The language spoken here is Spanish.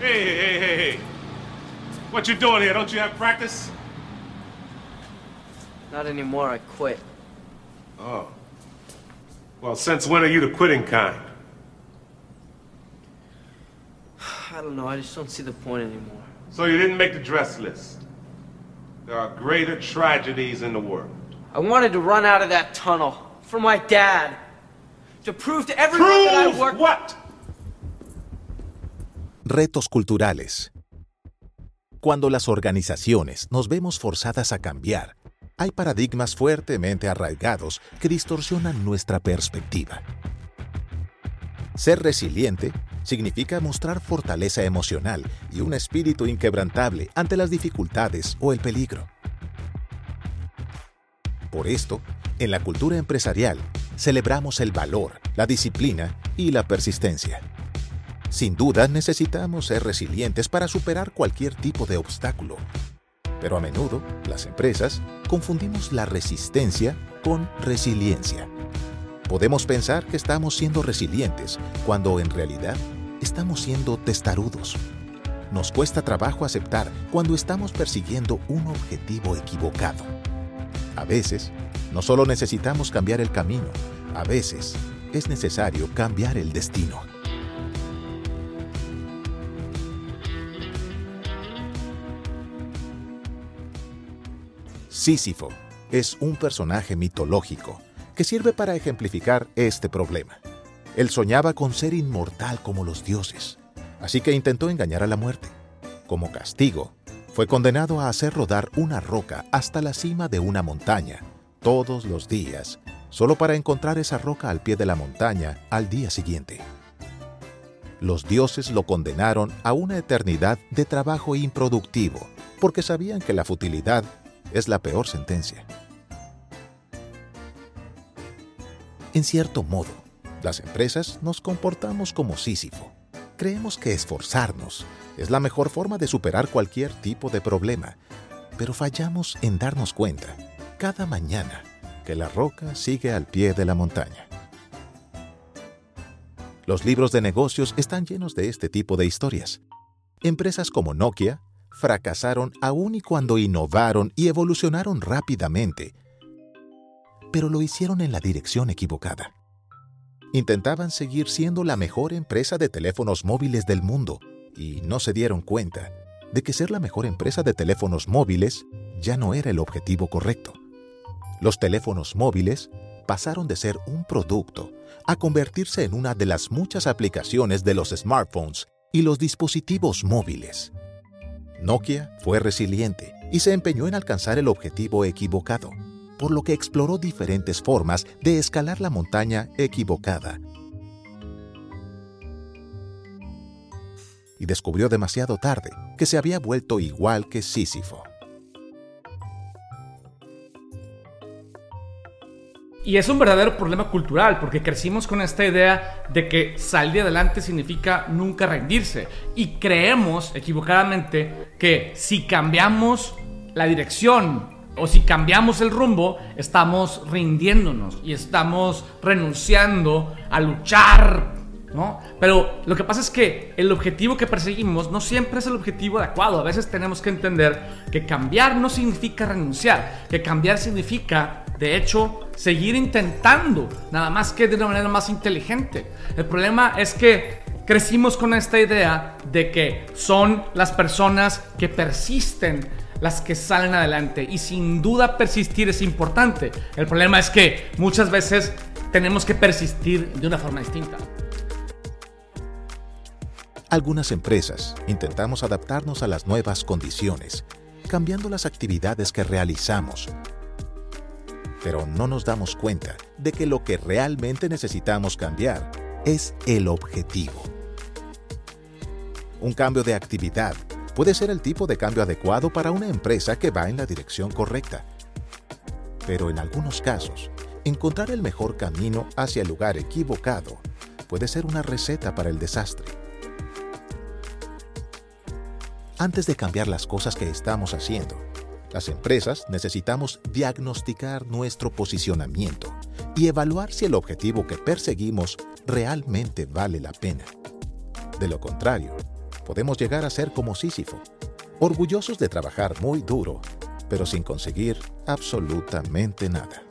Hey, hey, hey, hey. What you doing here? Don't you have practice? Not anymore, I quit. Oh. Well, since when are you the quitting kind? I don't know, I just don't see the point anymore. So you didn't make the dress list. There are greater tragedies in the world. I wanted to run out of that tunnel for my dad. To prove to everyone that I Prove worked. what? Retos culturales. Cuando las organizaciones nos vemos forzadas a cambiar, hay paradigmas fuertemente arraigados que distorsionan nuestra perspectiva. Ser resiliente significa mostrar fortaleza emocional y un espíritu inquebrantable ante las dificultades o el peligro. Por esto, en la cultura empresarial, celebramos el valor, la disciplina y la persistencia. Sin duda necesitamos ser resilientes para superar cualquier tipo de obstáculo. Pero a menudo, las empresas confundimos la resistencia con resiliencia. Podemos pensar que estamos siendo resilientes cuando en realidad estamos siendo testarudos. Nos cuesta trabajo aceptar cuando estamos persiguiendo un objetivo equivocado. A veces, no solo necesitamos cambiar el camino, a veces es necesario cambiar el destino. Sísifo es un personaje mitológico que sirve para ejemplificar este problema. Él soñaba con ser inmortal como los dioses, así que intentó engañar a la muerte. Como castigo, fue condenado a hacer rodar una roca hasta la cima de una montaña, todos los días, solo para encontrar esa roca al pie de la montaña al día siguiente. Los dioses lo condenaron a una eternidad de trabajo improductivo, porque sabían que la futilidad es la peor sentencia. En cierto modo, las empresas nos comportamos como Sísifo. Creemos que esforzarnos es la mejor forma de superar cualquier tipo de problema, pero fallamos en darnos cuenta, cada mañana, que la roca sigue al pie de la montaña. Los libros de negocios están llenos de este tipo de historias. Empresas como Nokia fracasaron aún y cuando innovaron y evolucionaron rápidamente, pero lo hicieron en la dirección equivocada. Intentaban seguir siendo la mejor empresa de teléfonos móviles del mundo y no se dieron cuenta de que ser la mejor empresa de teléfonos móviles ya no era el objetivo correcto. Los teléfonos móviles pasaron de ser un producto a convertirse en una de las muchas aplicaciones de los smartphones y los dispositivos móviles. Nokia fue resiliente y se empeñó en alcanzar el objetivo equivocado, por lo que exploró diferentes formas de escalar la montaña equivocada. Y descubrió demasiado tarde que se había vuelto igual que Sísifo. Y es un verdadero problema cultural, porque crecimos con esta idea de que salir adelante significa nunca rendirse. Y creemos equivocadamente que si cambiamos la dirección o si cambiamos el rumbo, estamos rindiéndonos y estamos renunciando a luchar, ¿no? Pero lo que pasa es que el objetivo que perseguimos no siempre es el objetivo adecuado. A veces tenemos que entender que cambiar no significa renunciar, que cambiar significa, de hecho, seguir intentando, nada más que de una manera más inteligente. El problema es que crecimos con esta idea de que son las personas que persisten las que salen adelante y sin duda persistir es importante. El problema es que muchas veces tenemos que persistir de una forma distinta. Algunas empresas intentamos adaptarnos a las nuevas condiciones, cambiando las actividades que realizamos. Pero no nos damos cuenta de que lo que realmente necesitamos cambiar es el objetivo. Un cambio de actividad puede ser el tipo de cambio adecuado para una empresa que va en la dirección correcta. Pero en algunos casos, encontrar el mejor camino hacia el lugar equivocado puede ser una receta para el desastre. Antes de cambiar las cosas que estamos haciendo, las empresas necesitamos diagnosticar nuestro posicionamiento y evaluar si el objetivo que perseguimos realmente vale la pena. De lo contrario, podemos llegar a ser como Sísifo, orgullosos de trabajar muy duro, pero sin conseguir absolutamente nada.